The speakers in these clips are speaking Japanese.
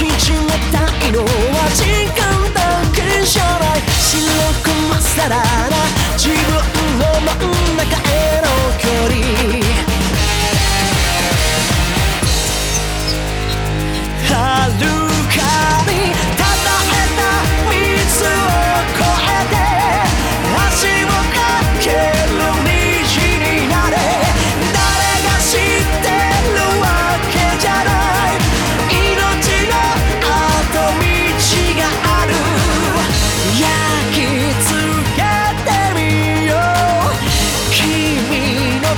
縮めたいのは時間だけじゃない。白くまさら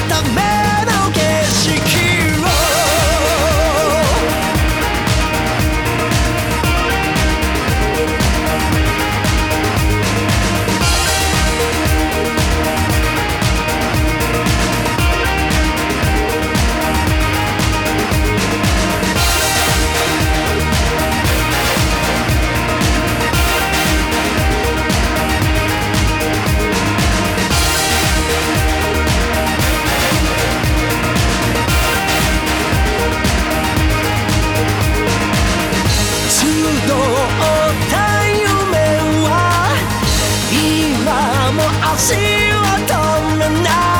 também. 今も足を止めない